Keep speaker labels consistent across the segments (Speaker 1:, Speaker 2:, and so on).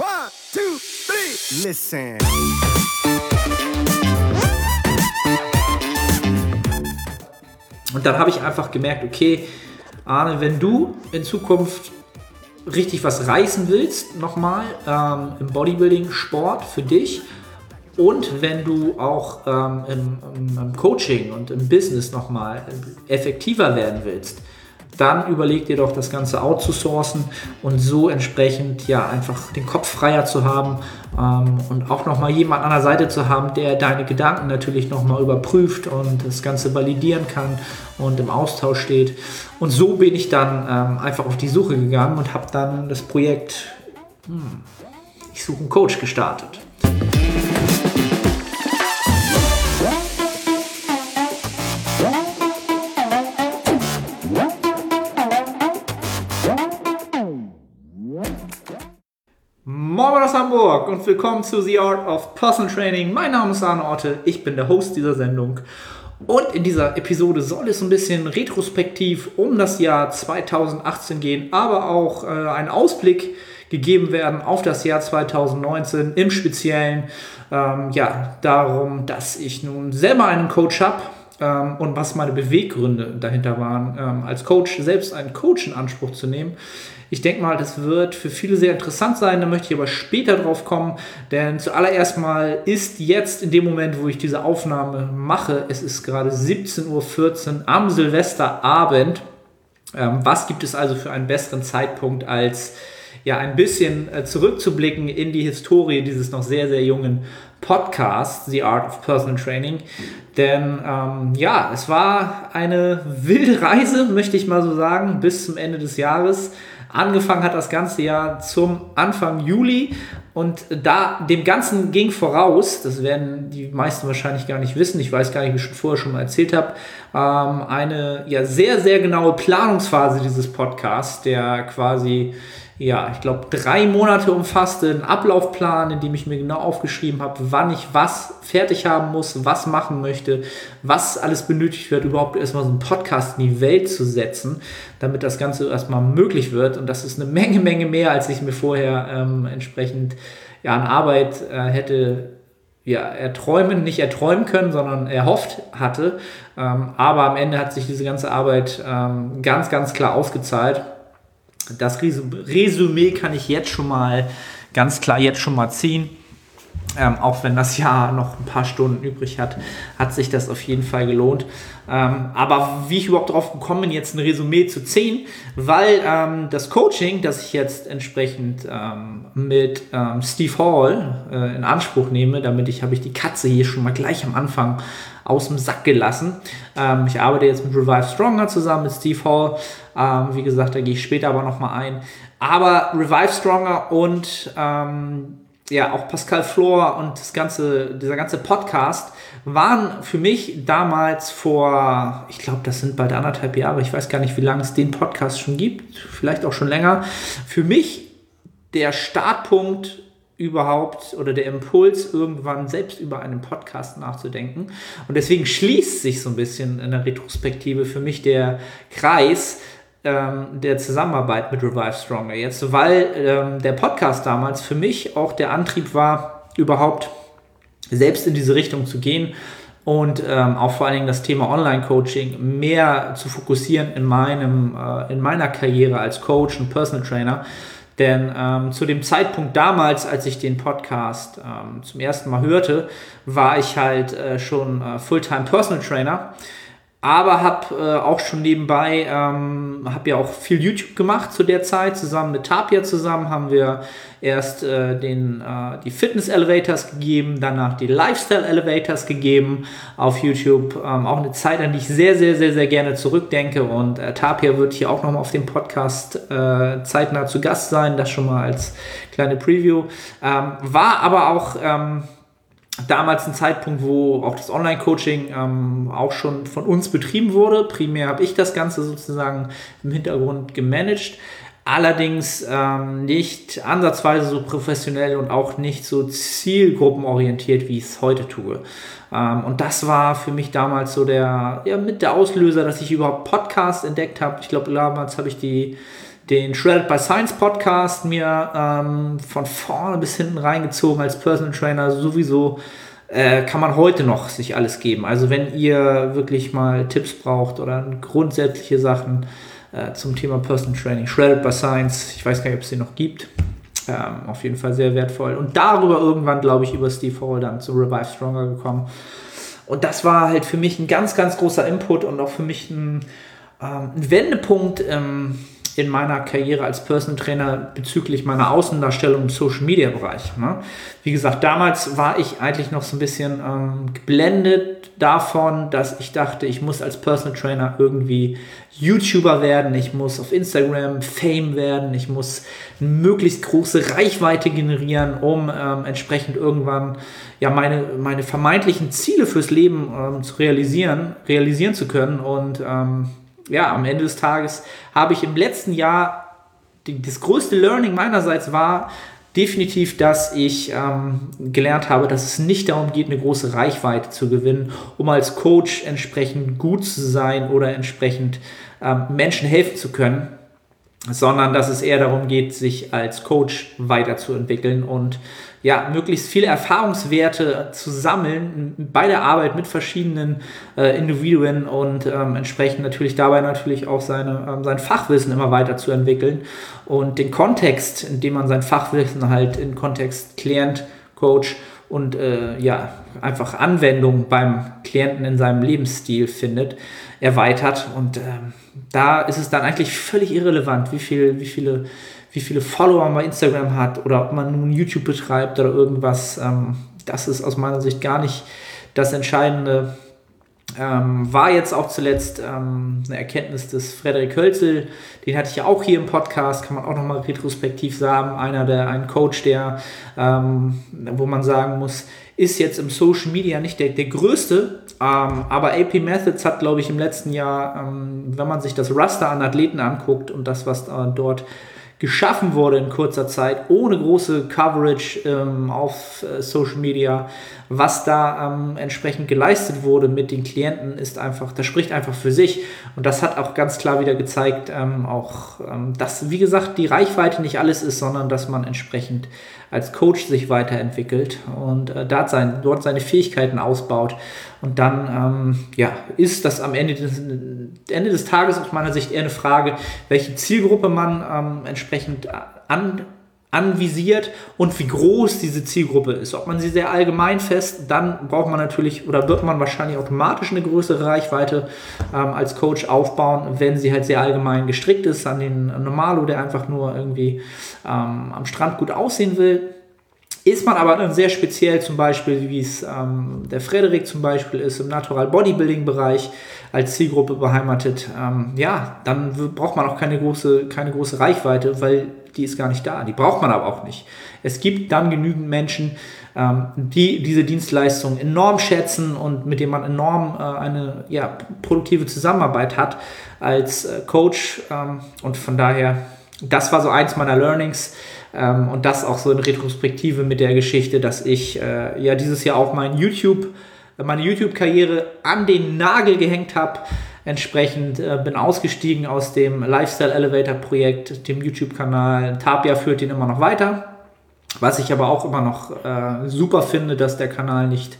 Speaker 1: One, two, three. Listen.
Speaker 2: Und dann habe ich einfach gemerkt, okay, Arne, wenn du in Zukunft richtig was reißen willst, nochmal ähm, im Bodybuilding-Sport für dich und wenn du auch ähm, im, im, im Coaching und im Business nochmal effektiver werden willst, dann überleg dir doch das Ganze outzusourcen und so entsprechend ja einfach den Kopf freier zu haben ähm, und auch nochmal jemand an der Seite zu haben, der deine Gedanken natürlich nochmal überprüft und das Ganze validieren kann und im Austausch steht. Und so bin ich dann ähm, einfach auf die Suche gegangen und habe dann das Projekt hm, Ich suche einen Coach gestartet. Hamburg und willkommen zu The Art of Personal Training. Mein Name ist Arne Orte, ich bin der Host dieser Sendung. Und in dieser Episode soll es ein bisschen retrospektiv um das Jahr 2018 gehen, aber auch äh, ein Ausblick gegeben werden auf das Jahr 2019, im Speziellen ähm, ja, darum, dass ich nun selber einen Coach habe ähm, und was meine Beweggründe dahinter waren, ähm, als Coach selbst einen Coach in Anspruch zu nehmen. Ich denke mal, das wird für viele sehr interessant sein. Da möchte ich aber später drauf kommen, denn zuallererst mal ist jetzt in dem Moment, wo ich diese Aufnahme mache, es ist gerade 17.14 Uhr am Silvesterabend. Ähm, was gibt es also für einen besseren Zeitpunkt als ja ein bisschen äh, zurückzublicken in die Historie dieses noch sehr, sehr jungen Podcasts, The Art of Personal Training. Denn ähm, ja, es war eine wilde Reise, möchte ich mal so sagen, bis zum Ende des Jahres. Angefangen hat das ganze Jahr zum Anfang Juli. Und da dem Ganzen ging voraus, das werden die meisten wahrscheinlich gar nicht wissen, ich weiß gar nicht, wie ich schon vorher schon mal erzählt habe, ähm, eine ja sehr, sehr genaue Planungsphase dieses Podcasts, der quasi ja, ich glaube, drei Monate umfasste, einen Ablaufplan, in dem ich mir genau aufgeschrieben habe, wann ich was fertig haben muss, was machen möchte, was alles benötigt wird, überhaupt erstmal so einen Podcast in die Welt zu setzen, damit das Ganze erstmal möglich wird. Und das ist eine Menge, Menge mehr, als ich mir vorher ähm, entsprechend ja, an Arbeit äh, hätte ja, erträumen, nicht erträumen können, sondern erhofft hatte. Ähm, aber am Ende hat sich diese ganze Arbeit ähm, ganz, ganz klar ausgezahlt. Das Resümee kann ich jetzt schon mal ganz klar jetzt schon mal ziehen. Ähm, auch wenn das Jahr noch ein paar Stunden übrig hat, hat sich das auf jeden Fall gelohnt. Ähm, aber wie ich überhaupt darauf gekommen bin, jetzt ein Resümee zu ziehen, weil ähm, das Coaching, das ich jetzt entsprechend ähm, mit ähm, Steve Hall äh, in Anspruch nehme, damit ich habe ich die Katze hier schon mal gleich am Anfang aus dem Sack gelassen. Ähm, ich arbeite jetzt mit Revive Stronger zusammen mit Steve Hall. Ähm, wie gesagt, da gehe ich später aber nochmal ein. Aber Revive Stronger und ähm, ja, auch Pascal Flor und das ganze, dieser ganze Podcast waren für mich damals vor, ich glaube, das sind bald anderthalb Jahre, ich weiß gar nicht, wie lange es den Podcast schon gibt, vielleicht auch schon länger, für mich der Startpunkt überhaupt oder der Impuls, irgendwann selbst über einen Podcast nachzudenken. Und deswegen schließt sich so ein bisschen in der Retrospektive für mich der Kreis ähm, der Zusammenarbeit mit Revive Stronger jetzt, weil ähm, der Podcast damals für mich auch der Antrieb war, überhaupt selbst in diese Richtung zu gehen und ähm, auch vor allen Dingen das Thema Online-Coaching mehr zu fokussieren in, meinem, äh, in meiner Karriere als Coach und Personal Trainer. Denn ähm, zu dem Zeitpunkt damals, als ich den Podcast ähm, zum ersten Mal hörte, war ich halt äh, schon äh, Fulltime Personal Trainer aber habe äh, auch schon nebenbei, ähm, habe ja auch viel YouTube gemacht zu der Zeit. Zusammen mit Tapia zusammen haben wir erst äh, den, äh, die Fitness Elevators gegeben, danach die Lifestyle Elevators gegeben auf YouTube. Ähm, auch eine Zeit, an die ich sehr, sehr, sehr, sehr gerne zurückdenke. Und äh, Tapia wird hier auch nochmal auf dem Podcast äh, zeitnah zu Gast sein. Das schon mal als kleine Preview. Ähm, war aber auch... Damals ein Zeitpunkt, wo auch das Online-Coaching ähm, auch schon von uns betrieben wurde. Primär habe ich das Ganze sozusagen im Hintergrund gemanagt. Allerdings ähm, nicht ansatzweise so professionell und auch nicht so zielgruppenorientiert, wie ich es heute tue. Ähm, und das war für mich damals so der, ja, mit der Auslöser, dass ich überhaupt Podcast entdeckt habe. Ich glaube, damals habe ich die den Shredded by Science Podcast mir ähm, von vorne bis hinten reingezogen als Personal Trainer. Sowieso äh, kann man heute noch sich alles geben. Also wenn ihr wirklich mal Tipps braucht oder grundsätzliche Sachen äh, zum Thema Personal Training, Shredded by Science, ich weiß gar nicht, ob es den noch gibt. Ähm, auf jeden Fall sehr wertvoll. Und darüber irgendwann, glaube ich, über Steve Hall dann zu Revive Stronger gekommen. Und das war halt für mich ein ganz, ganz großer Input und auch für mich ein, ähm, ein Wendepunkt ähm, in meiner Karriere als Personal Trainer bezüglich meiner Außendarstellung im Social Media Bereich. Ne? Wie gesagt, damals war ich eigentlich noch so ein bisschen ähm, geblendet davon, dass ich dachte, ich muss als Personal Trainer irgendwie YouTuber werden, ich muss auf Instagram Fame werden, ich muss möglichst große Reichweite generieren, um ähm, entsprechend irgendwann ja meine, meine vermeintlichen Ziele fürs Leben ähm, zu realisieren, realisieren zu können und ähm, ja, am Ende des Tages habe ich im letzten Jahr die, das größte Learning meinerseits war definitiv, dass ich ähm, gelernt habe, dass es nicht darum geht, eine große Reichweite zu gewinnen, um als Coach entsprechend gut zu sein oder entsprechend ähm, Menschen helfen zu können, sondern dass es eher darum geht, sich als Coach weiterzuentwickeln und ja, möglichst viele Erfahrungswerte zu sammeln bei der Arbeit mit verschiedenen äh, Individuen und ähm, entsprechend natürlich dabei natürlich auch seine, ähm, sein Fachwissen immer weiterzuentwickeln und den Kontext, in dem man sein Fachwissen halt in Kontext Klient, Coach und äh, ja, einfach Anwendung beim Klienten in seinem Lebensstil findet, erweitert. Und ähm, da ist es dann eigentlich völlig irrelevant, wie, viel, wie viele wie viele Follower man bei Instagram hat oder ob man nun YouTube betreibt oder irgendwas. Ähm, das ist aus meiner Sicht gar nicht das Entscheidende. Ähm, war jetzt auch zuletzt ähm, eine Erkenntnis des Frederik Hölzel, den hatte ich ja auch hier im Podcast, kann man auch nochmal retrospektiv sagen, einer der, ein Coach, der, ähm, wo man sagen muss, ist jetzt im Social Media nicht der, der größte, ähm, aber AP Methods hat, glaube ich, im letzten Jahr, ähm, wenn man sich das Raster an Athleten anguckt und das, was äh, dort geschaffen wurde in kurzer Zeit, ohne große Coverage ähm, auf äh, Social Media. Was da ähm, entsprechend geleistet wurde mit den Klienten, ist einfach, das spricht einfach für sich. Und das hat auch ganz klar wieder gezeigt, ähm, auch, ähm, dass, wie gesagt, die Reichweite nicht alles ist, sondern dass man entsprechend als Coach sich weiterentwickelt und äh, dort, sein, dort seine Fähigkeiten ausbaut. Und dann ähm, ja, ist das am Ende des, Ende des Tages aus meiner Sicht eher eine Frage, welche Zielgruppe man ähm, entsprechend an, anvisiert und wie groß diese Zielgruppe ist. Ob man sie sehr allgemein fest, dann braucht man natürlich oder wird man wahrscheinlich automatisch eine größere Reichweite ähm, als Coach aufbauen, wenn sie halt sehr allgemein gestrickt ist an den Normalo, der einfach nur irgendwie ähm, am Strand gut aussehen will. Ist man aber dann sehr speziell, zum Beispiel, wie es ähm, der Frederik zum Beispiel ist, im Natural Bodybuilding Bereich als Zielgruppe beheimatet, ähm, ja, dann braucht man auch keine große, keine große Reichweite, weil die ist gar nicht da. Die braucht man aber auch nicht. Es gibt dann genügend Menschen, ähm, die diese Dienstleistung enorm schätzen und mit denen man enorm äh, eine ja, produktive Zusammenarbeit hat als äh, Coach. Ähm, und von daher, das war so eins meiner Learnings. Ähm, und das auch so in Retrospektive mit der Geschichte, dass ich äh, ja dieses Jahr auch mein YouTube, meine YouTube-Karriere an den Nagel gehängt habe Entsprechend äh, bin ausgestiegen aus dem Lifestyle Elevator Projekt, dem YouTube-Kanal. Tapia führt ihn immer noch weiter. Was ich aber auch immer noch äh, super finde, dass der Kanal nicht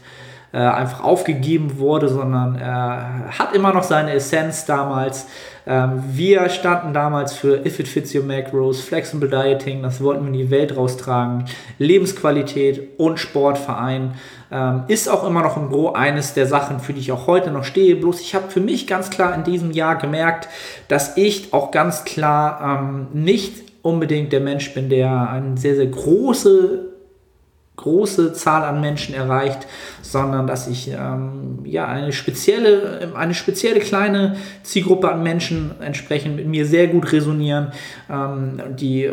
Speaker 2: äh, einfach aufgegeben wurde, sondern er hat immer noch seine Essenz damals. Ähm, wir standen damals für If It Fits Your Macros, Flexible Dieting, das wollten wir in die Welt raustragen, Lebensqualität und Sportverein. Ähm, ist auch immer noch im Gro eines der Sachen, für die ich auch heute noch stehe. Bloß ich habe für mich ganz klar in diesem Jahr gemerkt, dass ich auch ganz klar ähm, nicht unbedingt der Mensch bin, der eine sehr, sehr große große Zahl an Menschen erreicht, sondern dass ich ähm, ja eine spezielle, eine spezielle kleine Zielgruppe an Menschen entsprechend mit mir sehr gut resonieren, ähm, die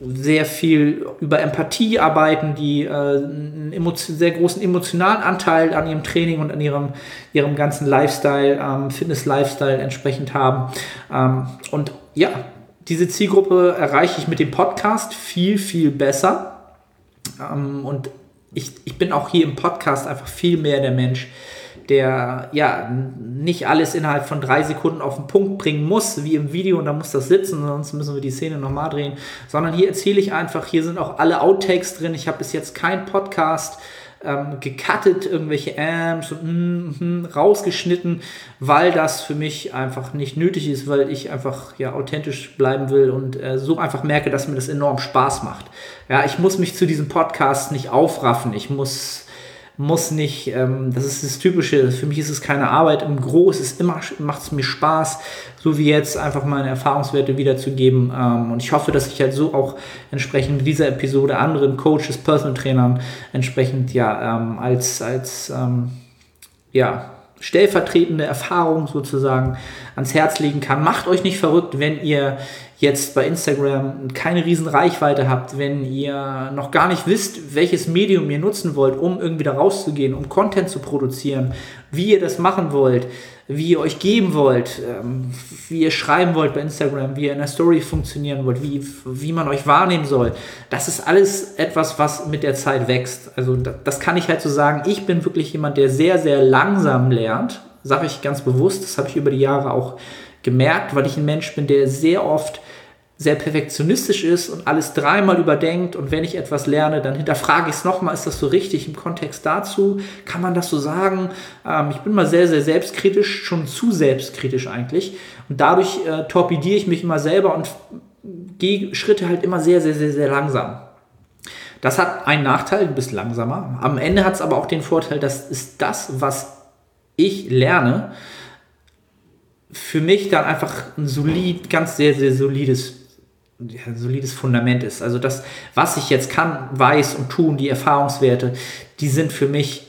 Speaker 2: sehr viel über Empathie arbeiten, die äh, einen sehr großen emotionalen Anteil an ihrem Training und an ihrem, ihrem ganzen Lifestyle, ähm, Fitness-Lifestyle entsprechend haben. Ähm, und ja, diese Zielgruppe erreiche ich mit dem Podcast viel, viel besser ähm, und ich, ich bin auch hier im Podcast einfach viel mehr der Mensch, der ja nicht alles innerhalb von drei Sekunden auf den Punkt bringen muss, wie im Video, und da muss das sitzen, sonst müssen wir die Szene nochmal drehen, sondern hier erzähle ich einfach, hier sind auch alle Outtakes drin. Ich habe bis jetzt keinen Podcast ähm, gecuttet, irgendwelche Amps und mm, mm, rausgeschnitten, weil das für mich einfach nicht nötig ist, weil ich einfach ja authentisch bleiben will und äh, so einfach merke, dass mir das enorm Spaß macht. Ja, ich muss mich zu diesem Podcast nicht aufraffen. Ich muss muss nicht, ähm, das ist das Typische, für mich ist es keine Arbeit im Groß, ist immer, macht es mir Spaß, so wie jetzt einfach meine Erfahrungswerte wiederzugeben ähm, und ich hoffe, dass ich halt so auch entsprechend dieser Episode anderen Coaches, Personal Trainern entsprechend ja ähm, als, als ähm, ja, stellvertretende Erfahrung sozusagen ans Herz legen kann. Macht euch nicht verrückt, wenn ihr jetzt bei Instagram keine riesen Reichweite habt, wenn ihr noch gar nicht wisst, welches Medium ihr nutzen wollt, um irgendwie da rauszugehen, um Content zu produzieren, wie ihr das machen wollt, wie ihr euch geben wollt, ähm, wie ihr schreiben wollt bei Instagram, wie ihr in der Story funktionieren wollt, wie, wie man euch wahrnehmen soll. Das ist alles etwas, was mit der Zeit wächst. Also das kann ich halt so sagen. Ich bin wirklich jemand, der sehr, sehr langsam lernt. Sage ich ganz bewusst. Das habe ich über die Jahre auch gemerkt, weil ich ein Mensch bin, der sehr oft sehr perfektionistisch ist und alles dreimal überdenkt und wenn ich etwas lerne, dann hinterfrage ich es nochmal, ist das so richtig im Kontext dazu? Kann man das so sagen? Ähm, ich bin mal sehr, sehr selbstkritisch, schon zu selbstkritisch eigentlich und dadurch äh, torpediere ich mich immer selber und gehe Schritte halt immer sehr, sehr, sehr, sehr langsam. Das hat einen Nachteil, du bist langsamer. Am Ende hat es aber auch den Vorteil, dass ist das, was ich lerne, für mich dann einfach ein solid, ganz sehr, sehr solides ja, solides Fundament ist. Also das, was ich jetzt kann, weiß und tun, die Erfahrungswerte, die sind für mich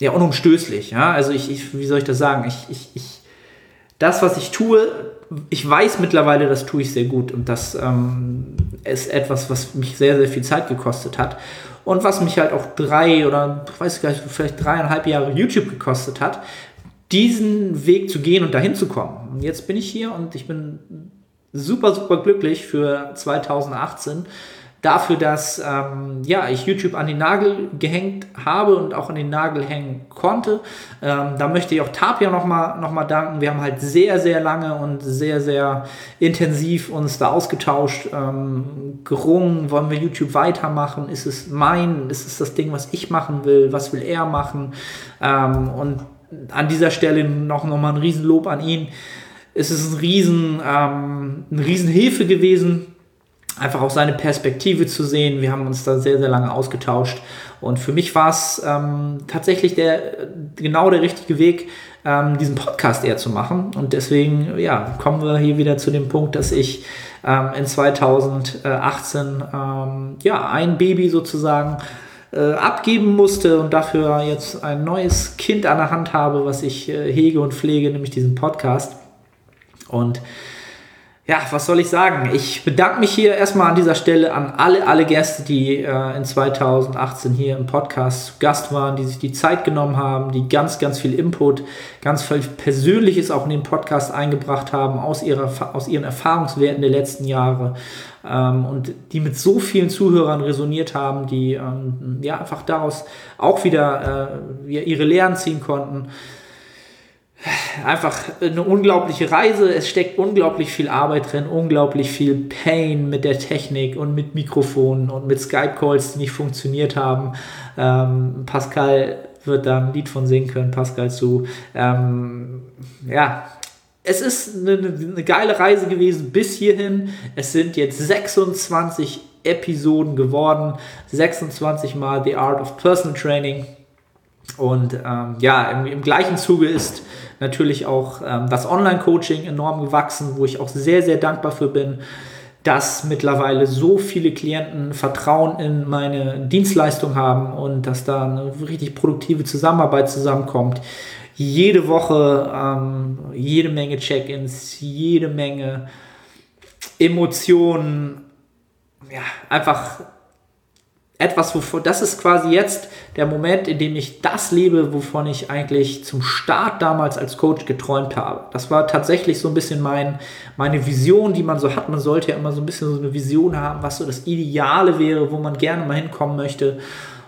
Speaker 2: ja unumstößlich. Ja? Also ich, ich, wie soll ich das sagen? Ich, ich, ich, das, was ich tue, ich weiß mittlerweile, das tue ich sehr gut und das ähm, ist etwas, was mich sehr, sehr viel Zeit gekostet hat und was mich halt auch drei oder, ich gar nicht, vielleicht dreieinhalb Jahre YouTube gekostet hat, diesen Weg zu gehen und dahin zu kommen. Und jetzt bin ich hier und ich bin super, super glücklich für 2018 dafür, dass ähm, ja, ich YouTube an den Nagel gehängt habe und auch an den Nagel hängen konnte. Ähm, da möchte ich auch Tapia nochmal noch mal danken. Wir haben halt sehr, sehr lange und sehr, sehr intensiv uns da ausgetauscht, ähm, gerungen, wollen wir YouTube weitermachen? Ist es mein? Ist es das Ding, was ich machen will? Was will er machen? Ähm, und an dieser Stelle noch, noch mal ein Riesenlob an ihn es ist ein riesen, ähm, eine Riesenhilfe gewesen, einfach auch seine Perspektive zu sehen. Wir haben uns da sehr, sehr lange ausgetauscht. Und für mich war es ähm, tatsächlich der, genau der richtige Weg, ähm, diesen Podcast eher zu machen. Und deswegen ja, kommen wir hier wieder zu dem Punkt, dass ich ähm, in 2018 ähm, ja, ein Baby sozusagen äh, abgeben musste und dafür jetzt ein neues Kind an der Hand habe, was ich äh, hege und pflege, nämlich diesen Podcast. Und ja, was soll ich sagen? Ich bedanke mich hier erstmal an dieser Stelle an alle, alle Gäste, die äh, in 2018 hier im Podcast zu Gast waren, die sich die Zeit genommen haben, die ganz, ganz viel Input, ganz viel Persönliches auch in den Podcast eingebracht haben, aus, ihrer, aus ihren Erfahrungswerten der letzten Jahre ähm, und die mit so vielen Zuhörern resoniert haben, die ähm, ja einfach daraus auch wieder äh, ihre Lehren ziehen konnten einfach eine unglaubliche Reise. Es steckt unglaublich viel Arbeit drin, unglaublich viel Pain mit der Technik und mit Mikrofonen und mit Skype-Calls, die nicht funktioniert haben. Ähm, Pascal wird da ein Lied von singen können, Pascal zu. Ähm, ja, es ist eine, eine geile Reise gewesen bis hierhin. Es sind jetzt 26 Episoden geworden, 26 Mal The Art of Personal Training. Und ähm, ja, im, im, gleichen Zuge ist natürlich auch ähm, das Online-Coaching enorm gewachsen, wo ich auch sehr, sehr dankbar für bin, dass mittlerweile so viele Klienten Vertrauen in meine Dienstleistung haben und dass da eine richtig produktive Zusammenarbeit zusammenkommt. Jede Woche ähm, jede Menge Check-ins, jede Menge Emotionen, ja, einfach etwas, wovon, das ist quasi jetzt der Moment, in dem ich das lebe, wovon ich eigentlich zum Start damals als Coach geträumt habe. Das war tatsächlich so ein bisschen mein, meine Vision, die man so hat. Man sollte ja immer so ein bisschen so eine Vision haben, was so das Ideale wäre, wo man gerne mal hinkommen möchte.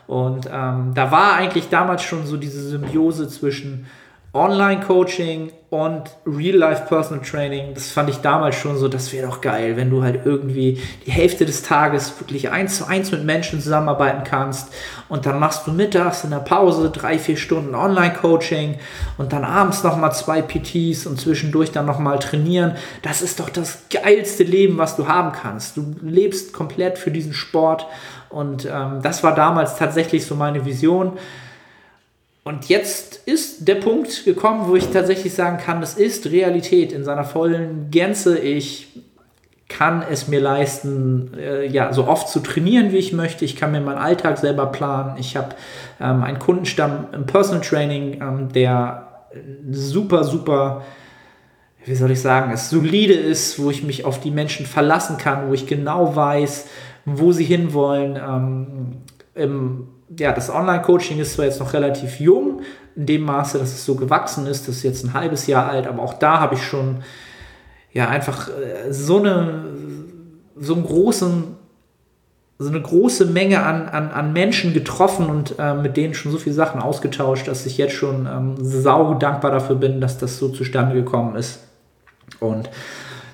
Speaker 2: Und ähm, da war eigentlich damals schon so diese Symbiose zwischen Online-Coaching und Real-Life Personal Training, das fand ich damals schon so, das wäre doch geil, wenn du halt irgendwie die Hälfte des Tages wirklich eins zu eins mit Menschen zusammenarbeiten kannst und dann machst du mittags in der Pause drei, vier Stunden Online-Coaching und dann abends nochmal zwei PTs und zwischendurch dann nochmal trainieren. Das ist doch das geilste Leben, was du haben kannst. Du lebst komplett für diesen Sport und ähm, das war damals tatsächlich so meine Vision. Und jetzt ist der Punkt gekommen, wo ich tatsächlich sagen kann, das ist Realität in seiner vollen Gänze. Ich kann es mir leisten, äh, ja, so oft zu trainieren, wie ich möchte. Ich kann mir meinen Alltag selber planen. Ich habe ähm, einen Kundenstamm im Personal Training, ähm, der super, super, wie soll ich sagen, es solide ist, wo ich mich auf die Menschen verlassen kann, wo ich genau weiß, wo sie hinwollen. Ähm, im ja, das Online-Coaching ist zwar jetzt noch relativ jung, in dem Maße, dass es so gewachsen ist, das ist jetzt ein halbes Jahr alt, aber auch da habe ich schon ja einfach äh, so eine so einen großen so eine große Menge an, an, an Menschen getroffen und äh, mit denen schon so viele Sachen ausgetauscht, dass ich jetzt schon ähm, sau dankbar dafür bin, dass das so zustande gekommen ist. Und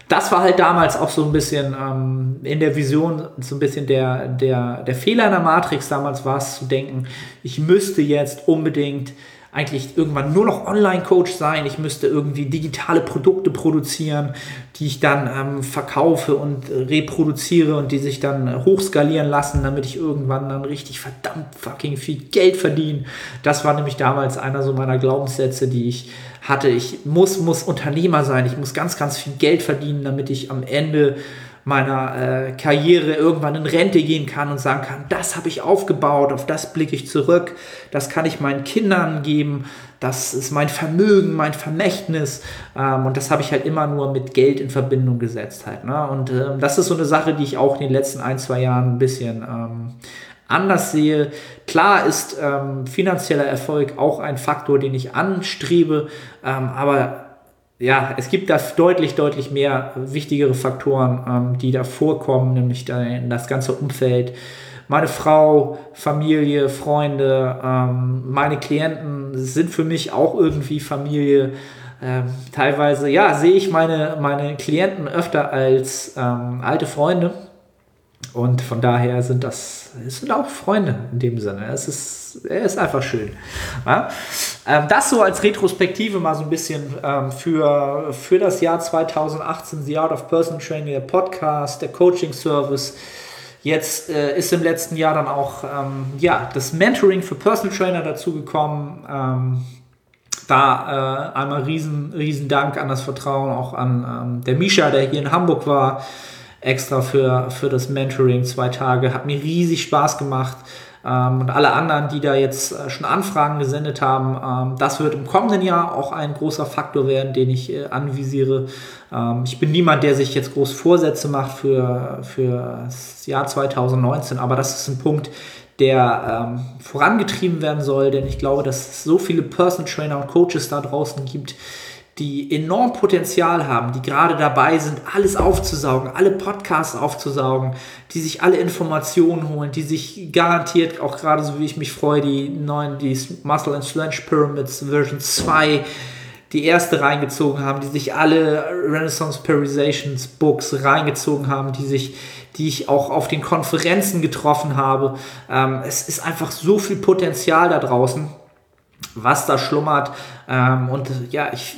Speaker 2: das war halt damals auch so ein bisschen ähm, in der Vision, so ein bisschen der, der, der Fehler in der Matrix. Damals war es zu denken, ich müsste jetzt unbedingt eigentlich irgendwann nur noch Online-Coach sein. Ich müsste irgendwie digitale Produkte produzieren, die ich dann ähm, verkaufe und äh, reproduziere und die sich dann äh, hochskalieren lassen, damit ich irgendwann dann richtig verdammt fucking viel Geld verdiene. Das war nämlich damals einer so meiner Glaubenssätze, die ich hatte. Ich muss, muss Unternehmer sein. Ich muss ganz, ganz viel Geld verdienen, damit ich am Ende meiner äh, Karriere irgendwann in Rente gehen kann und sagen kann, das habe ich aufgebaut, auf das blicke ich zurück, das kann ich meinen Kindern geben, das ist mein Vermögen, mein Vermächtnis ähm, und das habe ich halt immer nur mit Geld in Verbindung gesetzt halt. Ne? Und ähm, das ist so eine Sache, die ich auch in den letzten ein, zwei Jahren ein bisschen ähm, anders sehe. Klar ist ähm, finanzieller Erfolg auch ein Faktor, den ich anstrebe, ähm, aber ja, es gibt da deutlich, deutlich mehr wichtigere Faktoren, ähm, die da vorkommen, nämlich das ganze Umfeld. Meine Frau, Familie, Freunde, ähm, meine Klienten sind für mich auch irgendwie Familie. Ähm, teilweise, ja, sehe ich meine, meine Klienten öfter als ähm, alte Freunde. Und von daher sind das, es sind auch Freunde in dem Sinne. Es ist, er ist einfach schön. Ja? Ähm, das so als Retrospektive mal so ein bisschen ähm, für, für das Jahr 2018, The Art of Person Training, der Podcast, der Coaching Service. Jetzt äh, ist im letzten Jahr dann auch ähm, ja, das Mentoring für Personal Trainer dazugekommen. Ähm, da äh, einmal riesen, riesen Dank an das Vertrauen auch an ähm, der Misha, der hier in Hamburg war, extra für, für das Mentoring zwei Tage. Hat mir riesig Spaß gemacht. Ähm, und alle anderen, die da jetzt äh, schon Anfragen gesendet haben, ähm, das wird im kommenden Jahr auch ein großer Faktor werden, den ich äh, anvisiere. Ähm, ich bin niemand, der sich jetzt groß Vorsätze macht für, für das Jahr 2019, aber das ist ein Punkt, der ähm, vorangetrieben werden soll, denn ich glaube, dass es so viele Personal Trainer und Coaches da draußen gibt, die enorm Potenzial haben, die gerade dabei sind, alles aufzusaugen, alle Podcasts aufzusaugen, die sich alle Informationen holen, die sich garantiert, auch gerade so wie ich mich freue, die neuen, die Muscle and Sledge Pyramids Version 2, die erste reingezogen haben, die sich alle Renaissance Perizations Books reingezogen haben, die sich, die ich auch auf den Konferenzen getroffen habe. Ähm, es ist einfach so viel Potenzial da draußen was da schlummert. Ähm, und ja, ich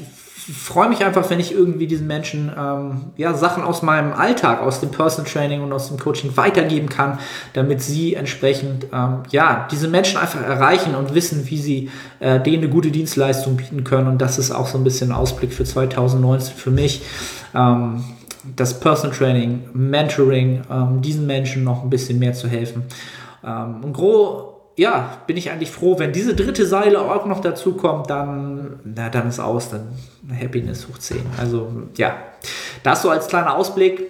Speaker 2: freue mich einfach, wenn ich irgendwie diesen Menschen ähm, ja, Sachen aus meinem Alltag, aus dem Personal Training und aus dem Coaching weitergeben kann, damit sie entsprechend ähm, ja, diese Menschen einfach erreichen und wissen, wie sie äh, denen eine gute Dienstleistung bieten können. Und das ist auch so ein bisschen Ausblick für 2019 für mich. Ähm, das Personal Training, Mentoring, ähm, diesen Menschen noch ein bisschen mehr zu helfen. Ähm, und gro ja, bin ich eigentlich froh, wenn diese dritte Seile auch noch dazu kommt, dann, na, dann ist aus, dann Happiness hoch 10. Also ja, das so als kleiner Ausblick.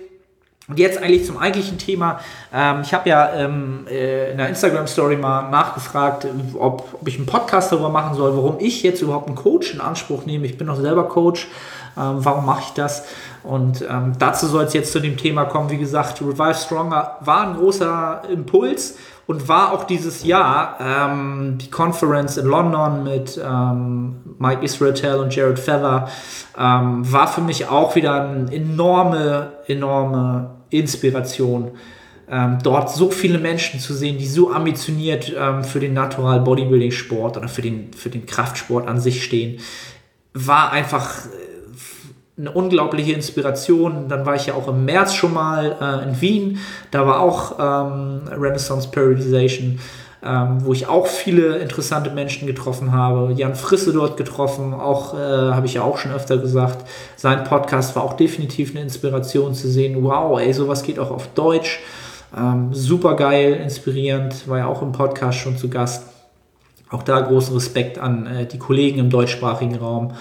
Speaker 2: Und jetzt eigentlich zum eigentlichen Thema. Ähm, ich habe ja ähm, äh, in der Instagram-Story mal nachgefragt, ob, ob ich einen Podcast darüber machen soll, warum ich jetzt überhaupt einen Coach in Anspruch nehme. Ich bin auch selber Coach warum mache ich das? Und ähm, dazu soll es jetzt zu dem Thema kommen. Wie gesagt, Revive Stronger war ein großer Impuls und war auch dieses Jahr ähm, die Conference in London mit ähm, Mike Israel und Jared Feather ähm, war für mich auch wieder eine enorme, enorme Inspiration. Ähm, dort so viele Menschen zu sehen, die so ambitioniert ähm, für den Natural Bodybuilding Sport oder für den, für den Kraftsport an sich stehen, war einfach äh, eine unglaubliche Inspiration. Dann war ich ja auch im März schon mal äh, in Wien. Da war auch ähm, Renaissance Periodization, ähm, wo ich auch viele interessante Menschen getroffen habe. Jan Frisse dort getroffen, auch äh, habe ich ja auch schon öfter gesagt. Sein Podcast war auch definitiv eine Inspiration zu sehen. Wow, ey, sowas geht auch auf Deutsch. Ähm, super geil, inspirierend, war ja auch im Podcast schon zu Gast. Auch da großen Respekt an äh, die Kollegen im deutschsprachigen Raum.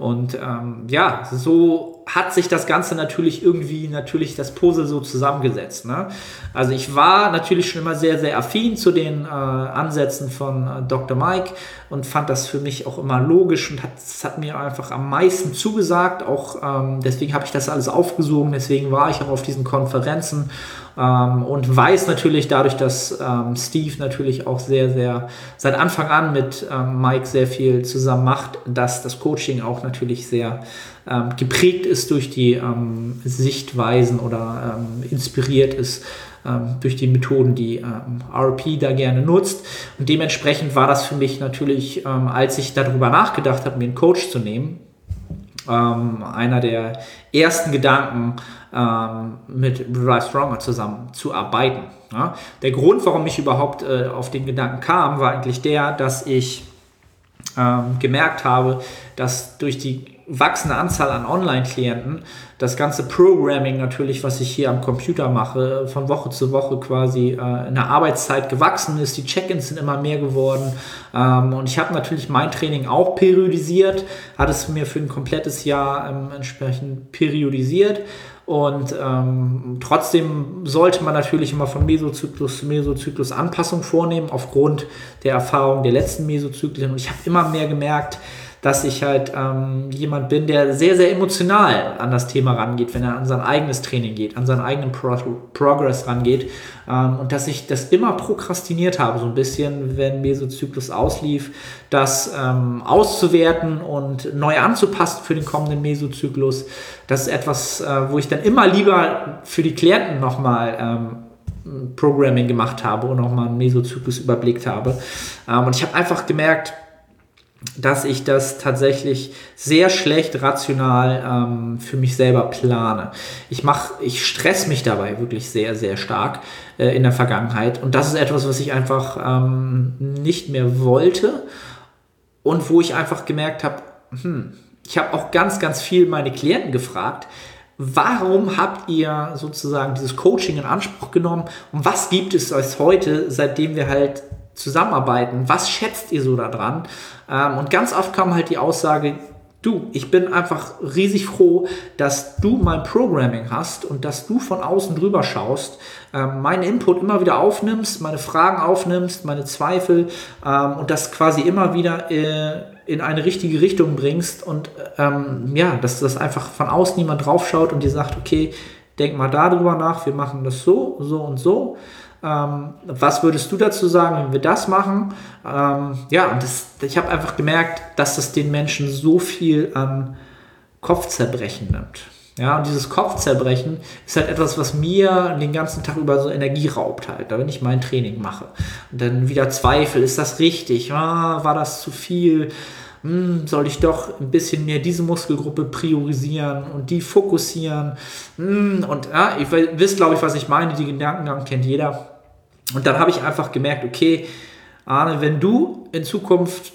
Speaker 2: Und ähm, ja, so hat sich das Ganze natürlich irgendwie, natürlich das Puzzle so zusammengesetzt. Ne? Also ich war natürlich schon immer sehr, sehr affin zu den äh, Ansätzen von äh, Dr. Mike und fand das für mich auch immer logisch und hat, das hat mir einfach am meisten zugesagt. Auch ähm, deswegen habe ich das alles aufgesogen, deswegen war ich auch auf diesen Konferenzen ähm, und weiß natürlich dadurch, dass ähm, Steve natürlich auch sehr, sehr seit Anfang an mit ähm, Mike sehr viel zusammen macht, dass das Coaching auch natürlich sehr ähm, geprägt ist durch die ähm, Sichtweisen oder ähm, inspiriert ist ähm, durch die Methoden, die ähm, RP da gerne nutzt. Und dementsprechend war das für mich natürlich, ähm, als ich darüber nachgedacht habe, mir einen Coach zu nehmen, einer der ersten Gedanken, mit Revive Stronger zusammen zu arbeiten. Ja? Der Grund, warum ich überhaupt äh, auf den Gedanken kam, war eigentlich der, dass ich gemerkt habe, dass durch die wachsende Anzahl an Online-Klienten. Das ganze Programming natürlich, was ich hier am Computer mache, von Woche zu Woche quasi äh, in der Arbeitszeit gewachsen ist. Die Check-ins sind immer mehr geworden. Ähm, und ich habe natürlich mein Training auch periodisiert, hat es mir für ein komplettes Jahr ähm, entsprechend periodisiert. Und ähm, trotzdem sollte man natürlich immer von Mesozyklus zu Mesozyklus Anpassung vornehmen, aufgrund der Erfahrung der letzten Mesozyklen. Und ich habe immer mehr gemerkt, dass ich halt ähm, jemand bin, der sehr, sehr emotional an das Thema rangeht, wenn er an sein eigenes Training geht, an seinen eigenen Pro Progress rangeht. Ähm, und dass ich das immer prokrastiniert habe, so ein bisschen, wenn Mesozyklus auslief, das ähm, auszuwerten und neu anzupassen für den kommenden Mesozyklus. Das ist etwas, äh, wo ich dann immer lieber für die Klienten nochmal ähm, Programming gemacht habe und nochmal einen Mesozyklus überblickt habe. Ähm, und ich habe einfach gemerkt, dass ich das tatsächlich sehr schlecht rational ähm, für mich selber plane. Ich mache, ich stress mich dabei wirklich sehr, sehr stark äh, in der Vergangenheit. Und das ist etwas, was ich einfach ähm, nicht mehr wollte und wo ich einfach gemerkt habe, hm, ich habe auch ganz, ganz viel meine Klienten gefragt, warum habt ihr sozusagen dieses Coaching in Anspruch genommen und was gibt es euch heute, seitdem wir halt zusammenarbeiten? Was schätzt ihr so daran? Ähm, und ganz oft kam halt die Aussage, du, ich bin einfach riesig froh, dass du mein Programming hast und dass du von außen drüber schaust, ähm, meinen Input immer wieder aufnimmst, meine Fragen aufnimmst, meine Zweifel ähm, und das quasi immer wieder äh, in eine richtige Richtung bringst und ähm, ja, dass das einfach von außen niemand draufschaut und dir sagt, okay, denk mal darüber nach, wir machen das so, so und so. Ähm, was würdest du dazu sagen, wenn wir das machen? Ähm, ja, und das, ich habe einfach gemerkt, dass das den Menschen so viel an Kopfzerbrechen nimmt. Ja, und dieses Kopfzerbrechen ist halt etwas, was mir den ganzen Tag über so Energie raubt halt, wenn ich mein Training mache. Und dann wieder Zweifel, ist das richtig? Ah, war das zu viel? Hm, soll ich doch ein bisschen mehr diese Muskelgruppe priorisieren und die fokussieren? Hm, und ja, ihr wisst, glaube ich, was ich meine, die Gedankengang kennt jeder. Und dann habe ich einfach gemerkt, okay, Arne, wenn du in Zukunft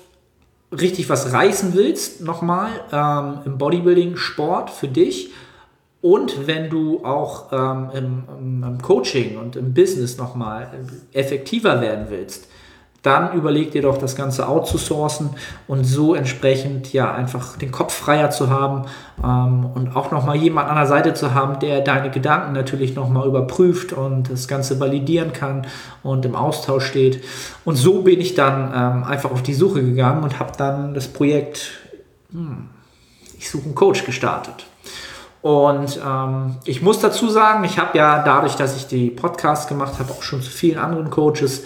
Speaker 2: richtig was reißen willst, nochmal ähm, im Bodybuilding, Sport für dich und wenn du auch ähm, im, im, Coaching und im Business nochmal effektiver werden willst, dann überleg dir doch das Ganze outzusourcen und so entsprechend ja einfach den Kopf freier zu haben ähm, und auch nochmal jemand an der Seite zu haben, der deine Gedanken natürlich nochmal überprüft und das Ganze validieren kann und im Austausch steht. Und so bin ich dann ähm, einfach auf die Suche gegangen und habe dann das Projekt hm, ich suche einen Coach gestartet. Und ähm, ich muss dazu sagen, ich habe ja dadurch, dass ich die Podcasts gemacht habe, auch schon zu vielen anderen Coaches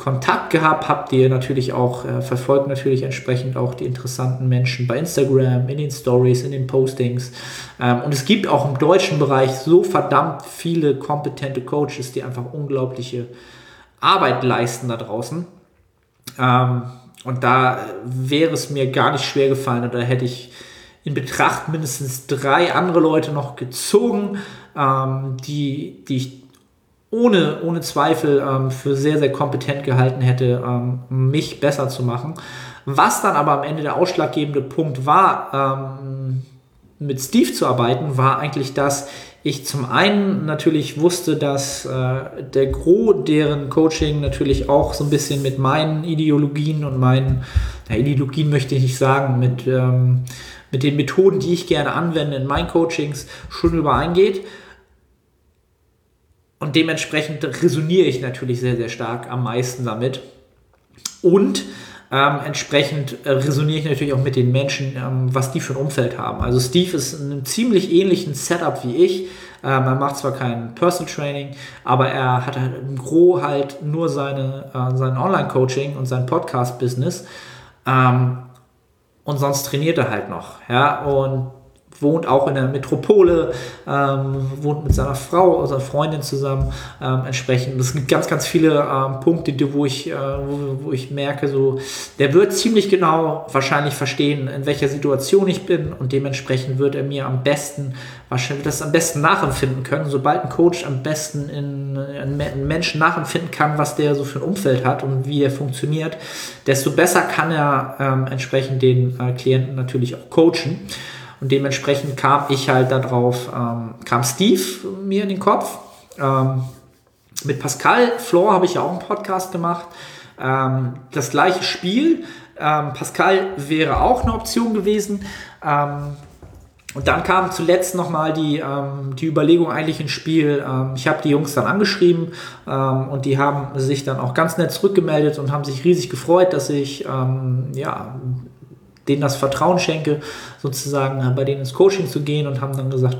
Speaker 2: Kontakt gehabt, habt ihr natürlich auch äh, verfolgt natürlich entsprechend auch die interessanten Menschen bei Instagram, in den Stories, in den Postings. Ähm, und es gibt auch im deutschen Bereich so verdammt viele kompetente Coaches, die einfach unglaubliche Arbeit leisten da draußen. Ähm, und da wäre es mir gar nicht schwer gefallen oder hätte ich in Betracht mindestens drei andere Leute noch gezogen, ähm, die, die ich ohne, ohne Zweifel ähm, für sehr, sehr kompetent gehalten hätte, ähm, mich besser zu machen. Was dann aber am Ende der ausschlaggebende Punkt war, ähm, mit Steve zu arbeiten, war eigentlich, dass ich zum einen natürlich wusste, dass äh, der Gros deren Coaching natürlich auch so ein bisschen mit meinen Ideologien und meinen, ja, Ideologien möchte ich nicht sagen, mit, ähm, mit den Methoden, die ich gerne anwende in meinen Coachings, schon übereingeht. Und dementsprechend resoniere ich natürlich sehr, sehr stark am meisten damit. Und ähm, entsprechend äh, resoniere ich natürlich auch mit den Menschen, ähm, was die für ein Umfeld haben. Also Steve ist in einem ziemlich ähnlichen Setup wie ich. Ähm, er macht zwar kein Personal Training, aber er hat halt im Gro halt nur seine, äh, sein Online-Coaching und sein Podcast-Business. Ähm, und sonst trainiert er halt noch. Ja, und wohnt auch in der Metropole, ähm, wohnt mit seiner Frau, seiner Freundin zusammen. Ähm, entsprechend, es gibt ganz, ganz viele ähm, Punkte, wo ich, äh, wo, wo, ich merke, so, der wird ziemlich genau wahrscheinlich verstehen, in welcher Situation ich bin und dementsprechend wird er mir am besten, wahrscheinlich das am besten nachempfinden können. Sobald ein Coach am besten in, in einen Menschen nachempfinden kann, was der so für ein Umfeld hat und wie er funktioniert, desto besser kann er ähm, entsprechend den äh, Klienten natürlich auch coachen. Und dementsprechend kam ich halt darauf, ähm, kam Steve mir in den Kopf. Ähm, mit Pascal Flor habe ich ja auch einen Podcast gemacht. Ähm, das gleiche Spiel. Ähm, Pascal wäre auch eine Option gewesen. Ähm, und dann kam zuletzt nochmal die, ähm, die Überlegung eigentlich ins Spiel. Ich habe die Jungs dann angeschrieben und die haben sich dann auch ganz nett zurückgemeldet und haben sich riesig gefreut, dass ich ja, denen das Vertrauen schenke, sozusagen äh, bei denen ins Coaching zu gehen und haben dann gesagt,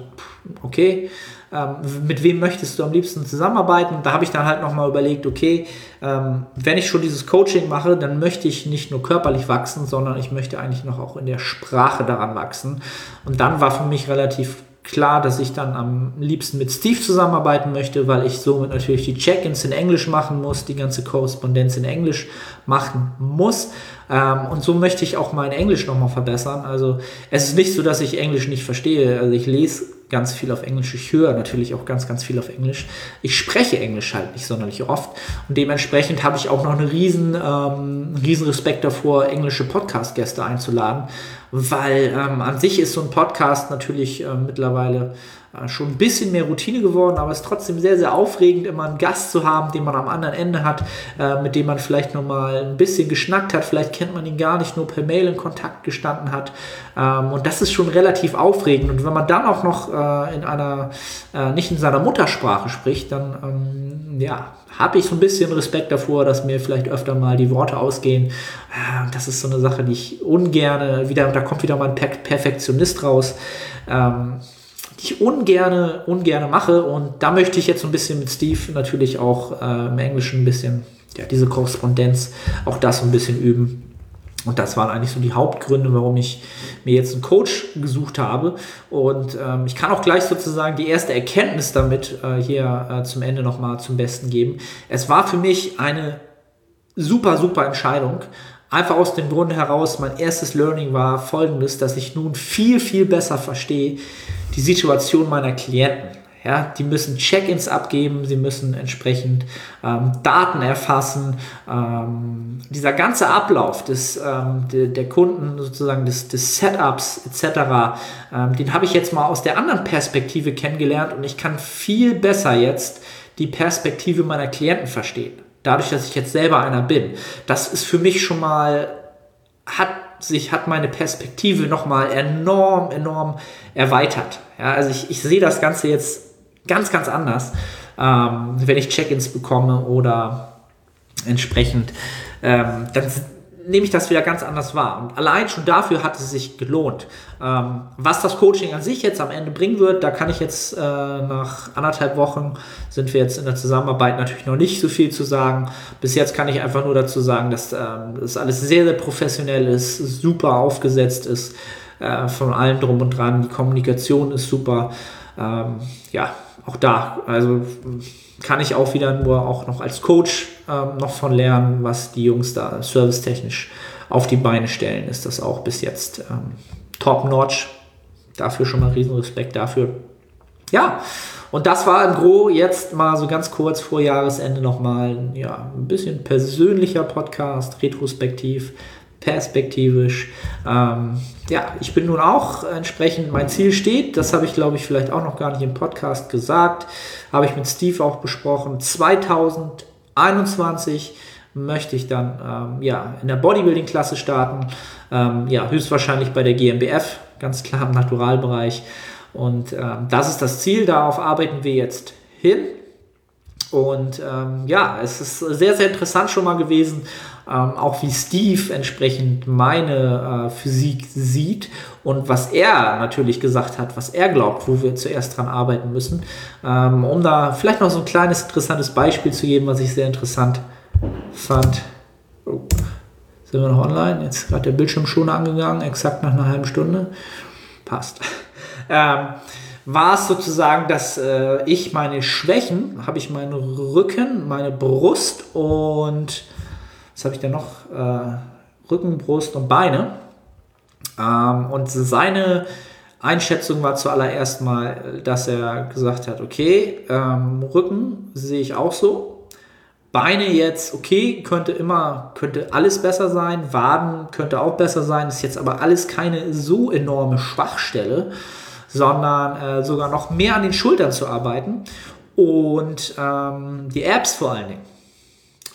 Speaker 2: okay, ähm, mit wem möchtest du am liebsten zusammenarbeiten? Und da habe ich dann halt nochmal überlegt, okay, ähm, wenn ich schon dieses Coaching mache, dann möchte ich nicht nur körperlich wachsen, sondern ich möchte eigentlich noch auch in der Sprache daran wachsen. Und dann war für mich relativ klar, dass ich dann am liebsten mit Steve zusammenarbeiten möchte, weil ich somit natürlich die Check-ins in Englisch machen muss, die ganze Korrespondenz in Englisch machen muss. Ähm, und so möchte ich auch mein Englisch nochmal verbessern. Also es ist nicht so, dass ich Englisch nicht verstehe. Also ich lese ganz viel auf Englisch. Ich höre natürlich auch ganz, ganz viel auf Englisch. Ich spreche Englisch halt nicht sonderlich oft. Und dementsprechend habe ich auch noch einen riesen, ähm, riesen Respekt davor, englische Podcast-Gäste einzuladen. Weil ähm, an sich ist so ein Podcast natürlich äh, mittlerweile äh, schon ein bisschen mehr Routine geworden, aber es ist trotzdem sehr, sehr aufregend, immer einen Gast zu haben, den man am anderen Ende hat, äh, mit dem man vielleicht nochmal ein bisschen geschnackt hat. Vielleicht kennt man ihn gar nicht, nur per Mail in Kontakt gestanden hat. Ähm, und das ist schon relativ aufregend. Und wenn man dann auch noch äh, in einer, äh, nicht in seiner Muttersprache spricht, dann ähm, ja, habe ich so ein bisschen Respekt davor, dass mir vielleicht öfter mal die Worte ausgehen. Äh, das ist so eine Sache, die ich ungerne, wieder, da kommt wieder mal ein Perfektionist raus. Ähm, die ich ungerne, ungerne mache. Und da möchte ich jetzt so ein bisschen mit Steve natürlich auch äh, im Englischen ein bisschen, ja, diese Korrespondenz, auch das so ein bisschen üben. Und das waren eigentlich so die Hauptgründe, warum ich mir jetzt einen Coach gesucht habe. Und ähm, ich kann auch gleich sozusagen die erste Erkenntnis damit äh, hier äh, zum Ende nochmal zum Besten geben. Es war für mich eine super, super Entscheidung. Einfach aus dem Grunde heraus, mein erstes Learning war folgendes, dass ich nun viel, viel besser verstehe, die Situation meiner Klienten. Ja, die müssen Check-ins abgeben, sie müssen entsprechend ähm, Daten erfassen. Ähm, dieser ganze Ablauf des, ähm, de, der Kunden, sozusagen des, des Setups etc., ähm, den habe ich jetzt mal aus der anderen Perspektive kennengelernt und ich kann viel besser jetzt die Perspektive meiner Klienten verstehen. Dadurch, dass ich jetzt selber einer bin. Das ist für mich schon mal, hat sich, hat meine Perspektive nochmal enorm, enorm erweitert. Ja, also ich, ich sehe das Ganze jetzt ganz, ganz anders, ähm, wenn ich Check-ins bekomme oder entsprechend. Ähm, dann nehme ich das wieder ganz anders wahr. Und allein schon dafür hat es sich gelohnt. Ähm, was das Coaching an sich jetzt am Ende bringen wird, da kann ich jetzt äh, nach anderthalb Wochen sind wir jetzt in der Zusammenarbeit natürlich noch nicht so viel zu sagen. Bis jetzt kann ich einfach nur dazu sagen, dass ähm, das alles sehr, sehr professionell ist, super aufgesetzt ist, äh, von allem drum und dran. Die Kommunikation ist super. Ähm, ja, auch da, also kann ich auch wieder nur auch noch als Coach ähm, noch von lernen, was die Jungs da servicetechnisch auf die Beine stellen, ist das auch bis jetzt ähm, top-notch. Dafür schon mal riesen Respekt dafür. Ja, und das war im Gro jetzt mal so ganz kurz vor Jahresende nochmal ja, ein bisschen persönlicher Podcast, retrospektiv, perspektivisch. Ähm, ja, ich bin nun auch entsprechend, mein Ziel steht, das habe ich glaube ich vielleicht auch noch gar nicht im Podcast gesagt, habe ich mit Steve auch besprochen. 2021 möchte ich dann ähm, ja, in der Bodybuilding-Klasse starten. Ähm, ja, höchstwahrscheinlich bei der GmbF, ganz klar im Naturalbereich. Und ähm, das ist das Ziel, darauf arbeiten wir jetzt hin. Und ähm, ja, es ist sehr, sehr interessant schon mal gewesen, ähm, auch wie Steve entsprechend meine äh, Physik sieht und was er natürlich gesagt hat, was er glaubt, wo wir zuerst dran arbeiten müssen. Ähm, um da vielleicht noch so ein kleines interessantes Beispiel zu geben, was ich sehr interessant fand. Oh. Sind wir noch online? Jetzt gerade der Bildschirm schon angegangen, exakt nach einer halben Stunde. Passt. Ähm, war es sozusagen, dass äh, ich meine Schwächen, habe ich meinen Rücken, meine Brust und was habe ich denn noch? Äh, Rücken, Brust und Beine. Ähm, und seine Einschätzung war zuallererst mal, dass er gesagt hat, okay, ähm, Rücken sehe ich auch so. Beine jetzt, okay, könnte immer, könnte alles besser sein. Waden könnte auch besser sein. Ist jetzt aber alles keine so enorme Schwachstelle, sondern äh, sogar noch mehr an den Schultern zu arbeiten. Und ähm, die Apps vor allen Dingen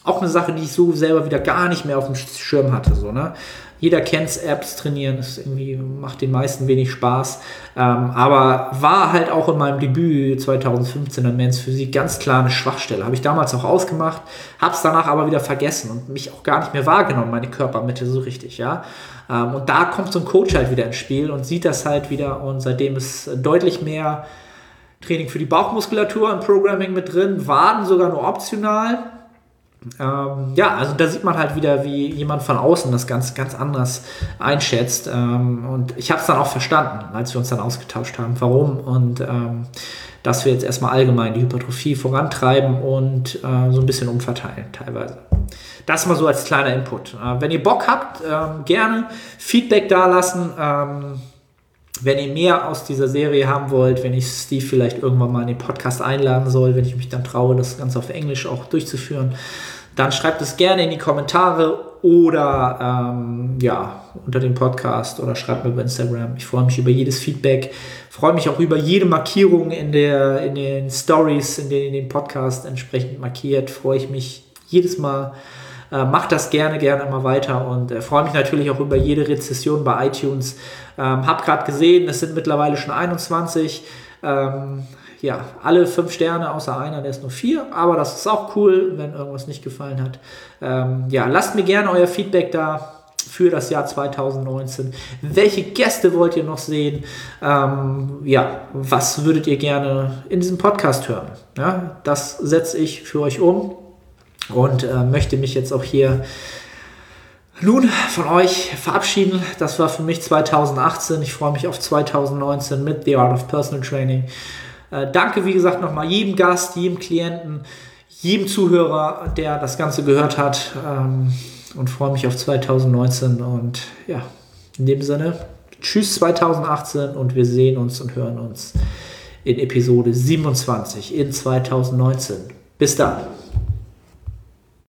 Speaker 2: auch eine Sache, die ich so selber wieder gar nicht mehr auf dem Schirm hatte. So, ne? Jeder kennt Apps trainieren, das irgendwie macht den meisten wenig Spaß. Ähm, aber war halt auch in meinem Debüt 2015 in Men's Physik ganz klar eine Schwachstelle. Habe ich damals auch ausgemacht, habe es danach aber wieder vergessen und mich auch gar nicht mehr wahrgenommen, meine Körpermitte so richtig, ja. Ähm, und da kommt so ein Coach halt wieder ins Spiel und sieht das halt wieder und seitdem ist deutlich mehr Training für die Bauchmuskulatur im Programming mit drin, Waden sogar nur optional ähm, ja, also da sieht man halt wieder, wie jemand von außen das ganz, ganz anders einschätzt. Ähm, und ich habe es dann auch verstanden, als wir uns dann ausgetauscht haben, warum und ähm, dass wir jetzt erstmal allgemein die Hypertrophie vorantreiben und äh, so ein bisschen umverteilen teilweise. Das mal so als kleiner Input. Äh, wenn ihr Bock habt, äh, gerne Feedback dalassen. Ähm, wenn ihr mehr aus dieser Serie haben wollt, wenn ich Steve vielleicht irgendwann mal in den Podcast einladen soll, wenn ich mich dann traue, das Ganze auf Englisch auch durchzuführen, dann schreibt es gerne in die Kommentare oder ähm, ja, unter dem Podcast oder schreibt mir über Instagram. Ich freue mich über jedes Feedback, freue mich auch über jede Markierung in, der, in den Stories, in denen den Podcast entsprechend markiert. Freue ich mich jedes Mal. Äh, macht das gerne, gerne immer weiter und äh, freue mich natürlich auch über jede Rezession bei iTunes. Ähm, hab gerade gesehen, es sind mittlerweile schon 21. Ähm, ja, alle fünf Sterne außer einer, der ist nur vier, aber das ist auch cool, wenn irgendwas nicht gefallen hat. Ähm, ja, lasst mir gerne euer Feedback da für das Jahr 2019. Welche Gäste wollt ihr noch sehen? Ähm, ja, was würdet ihr gerne in diesem Podcast hören? Ja, das setze ich für euch um und äh, möchte mich jetzt auch hier nun von euch verabschieden. Das war für mich 2018. Ich freue mich auf 2019 mit The Art of Personal Training. Äh, danke, wie gesagt, nochmal jedem Gast, jedem Klienten, jedem Zuhörer, der das Ganze gehört hat ähm, und freue mich auf 2019 und ja, in dem Sinne, tschüss 2018 und wir sehen uns und hören uns in Episode 27 in 2019. Bis dann.